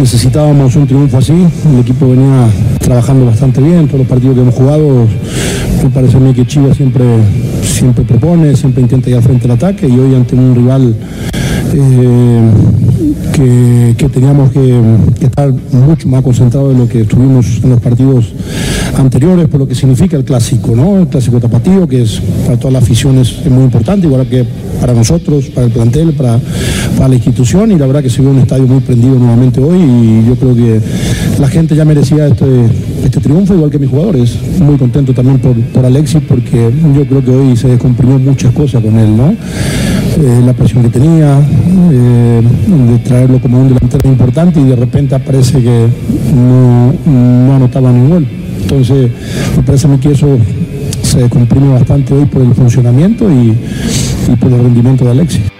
Necesitábamos un triunfo así. El equipo venía trabajando bastante bien. Todos los partidos que hemos jugado, me parece a mí que Chivas siempre, siempre propone, siempre intenta ir al frente al ataque y hoy ante un rival eh, que, teníamos que, estar mucho más concentrados de lo que estuvimos en los partidos anteriores, por lo que significa el clásico, ¿no? El clásico tapatío, que es para todas las aficiones es muy importante, igual que para nosotros, para el plantel, para, para la institución, y la verdad que se vio un estadio muy prendido nuevamente hoy, y yo creo que la gente ya merecía este, este triunfo, igual que mis jugadores. Muy contento también por, por Alexis, porque yo creo que hoy se descomprimió muchas cosas con él, ¿no? Eh, la presión que tenía, eh, de traerlo como un delantero importante y de repente aparece que no, no anotaba ningún gol. Entonces, me parece a mí que eso se comprime bastante hoy por el funcionamiento y por el rendimiento de Alexis.